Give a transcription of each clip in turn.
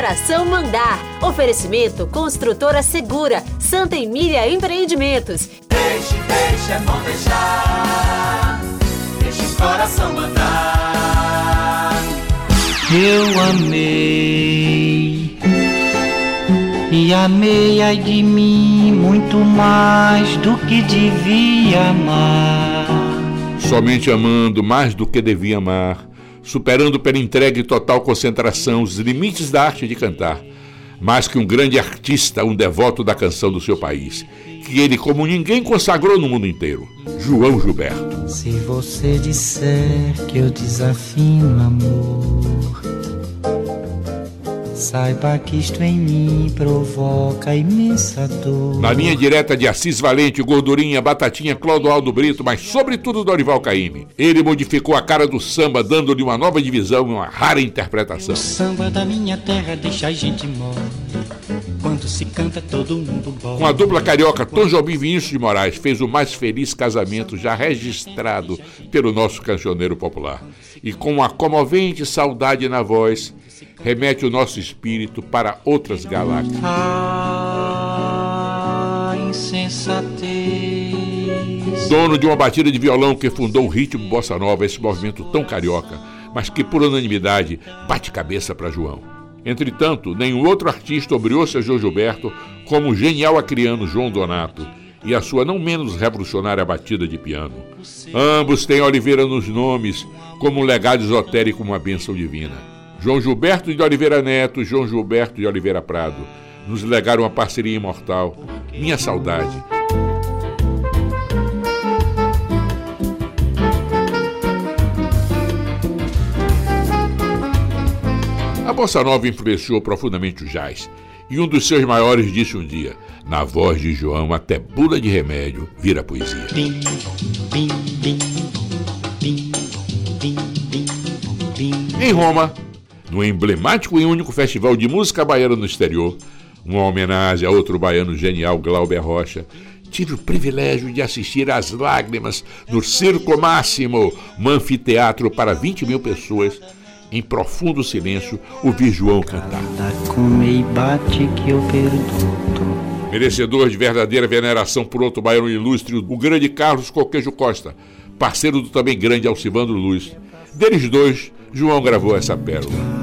coração mandar. Oferecimento Construtora Segura, Santa Emília Empreendimentos. Deixe, deixe, é bom deixar. Deixe o coração mandar. Eu amei e amei ai de mim muito mais do que devia amar. Somente amando mais do que devia amar superando pela entrega e total concentração os limites da arte de cantar, mais que um grande artista, um devoto da canção do seu país, que ele, como ninguém, consagrou no mundo inteiro, João Gilberto. Se você disser que eu desafino amor Saiba que isto em mim provoca imensa dor. Na linha direta de Assis Valente, Gordurinha, Batatinha, Clodoaldo Brito, mas sobretudo Dorival Caymmi. Ele modificou a cara do samba, dando-lhe uma nova divisão e uma rara interpretação. O samba da minha terra deixa a gente mole. Quando se canta, todo mundo bola. Com a dupla carioca, Tom Jobim Vinícius de Moraes fez o mais feliz casamento já registrado pelo nosso cancioneiro popular. E com uma comovente saudade na voz, remete o nosso espírito para outras galáxias. Ah, insensatez. Dono de uma batida de violão que fundou o ritmo bossa nova, esse movimento tão carioca, mas que por unanimidade bate cabeça para João. Entretanto, nenhum outro artista obriou-se a João Gilberto como o genial acriano João Donato e a sua não menos revolucionária batida de piano. Ambos têm Oliveira nos nomes como um legado esotérico, uma bênção divina. João Gilberto de Oliveira Neto, João Gilberto de Oliveira Prado, nos legaram uma parceria imortal. Minha saudade. A bossa nova influenciou profundamente o jazz. E um dos seus maiores disse um dia: Na voz de João, até bula de remédio vira poesia. Bim, bim, bim, em Roma, no emblemático e único festival de música baiana no exterior, uma homenagem a outro baiano genial, Glauber Rocha, tive o privilégio de assistir às lágrimas no Circo Máximo, um anfiteatro para 20 mil pessoas, em profundo silêncio, ouvir João cantar. Merecedor de verdadeira veneração por outro baiano ilustre, o grande Carlos Coquejo Costa, parceiro do também grande Alcivandro Luz. Deles dois, João gravou essa pérola.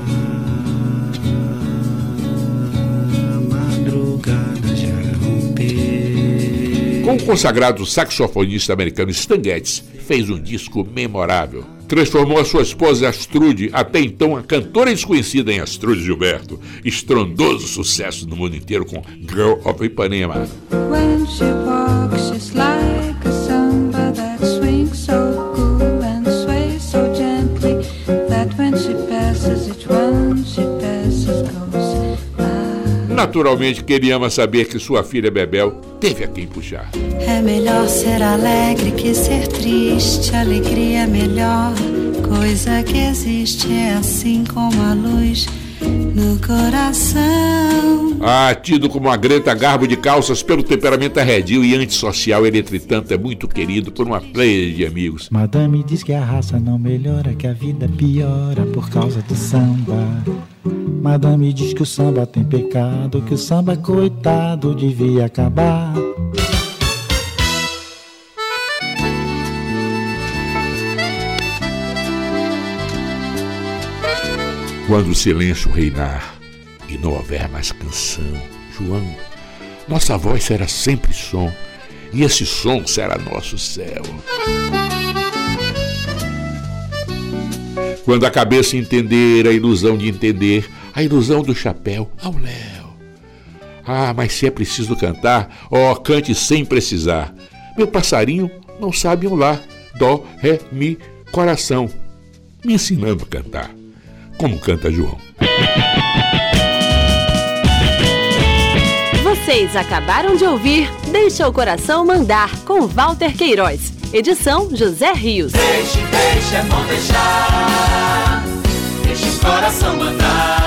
Com o consagrado saxofonista americano Stan Getz, fez um disco memorável. Transformou a sua esposa Astrude, até então a cantora desconhecida em Astrude Gilberto, estrondoso sucesso no mundo inteiro com Girl of Ipanema. When she walks, she's like Naturalmente, queríamos saber que sua filha Bebel teve a quem puxar. É melhor ser alegre que ser triste, alegria é melhor coisa que existe, é assim como a luz no coração. Ah, tido como uma Greta Garbo de calças pelo temperamento arredio e antissocial, ele, entretanto, é muito querido por uma pleia de amigos. Madame diz que a raça não melhora, que a vida piora por causa do samba. Madame diz que o samba tem pecado, que o samba, coitado, devia acabar. Quando o silêncio reinar e não houver mais canção, João, nossa voz será sempre som, e esse som será nosso céu. Quando a cabeça entender a ilusão de entender, a ilusão do chapéu ao léu. Ah, mas se é preciso cantar, ó, oh, cante sem precisar. Meu passarinho não sabe um lá, dó, ré, mi, coração, me ensinando a cantar como canta João. Vocês acabaram de ouvir Deixa o Coração Mandar, com Walter Queiroz. Edição José Rios. Deixe, deixe, é bom deixar. Deixa o coração mandar.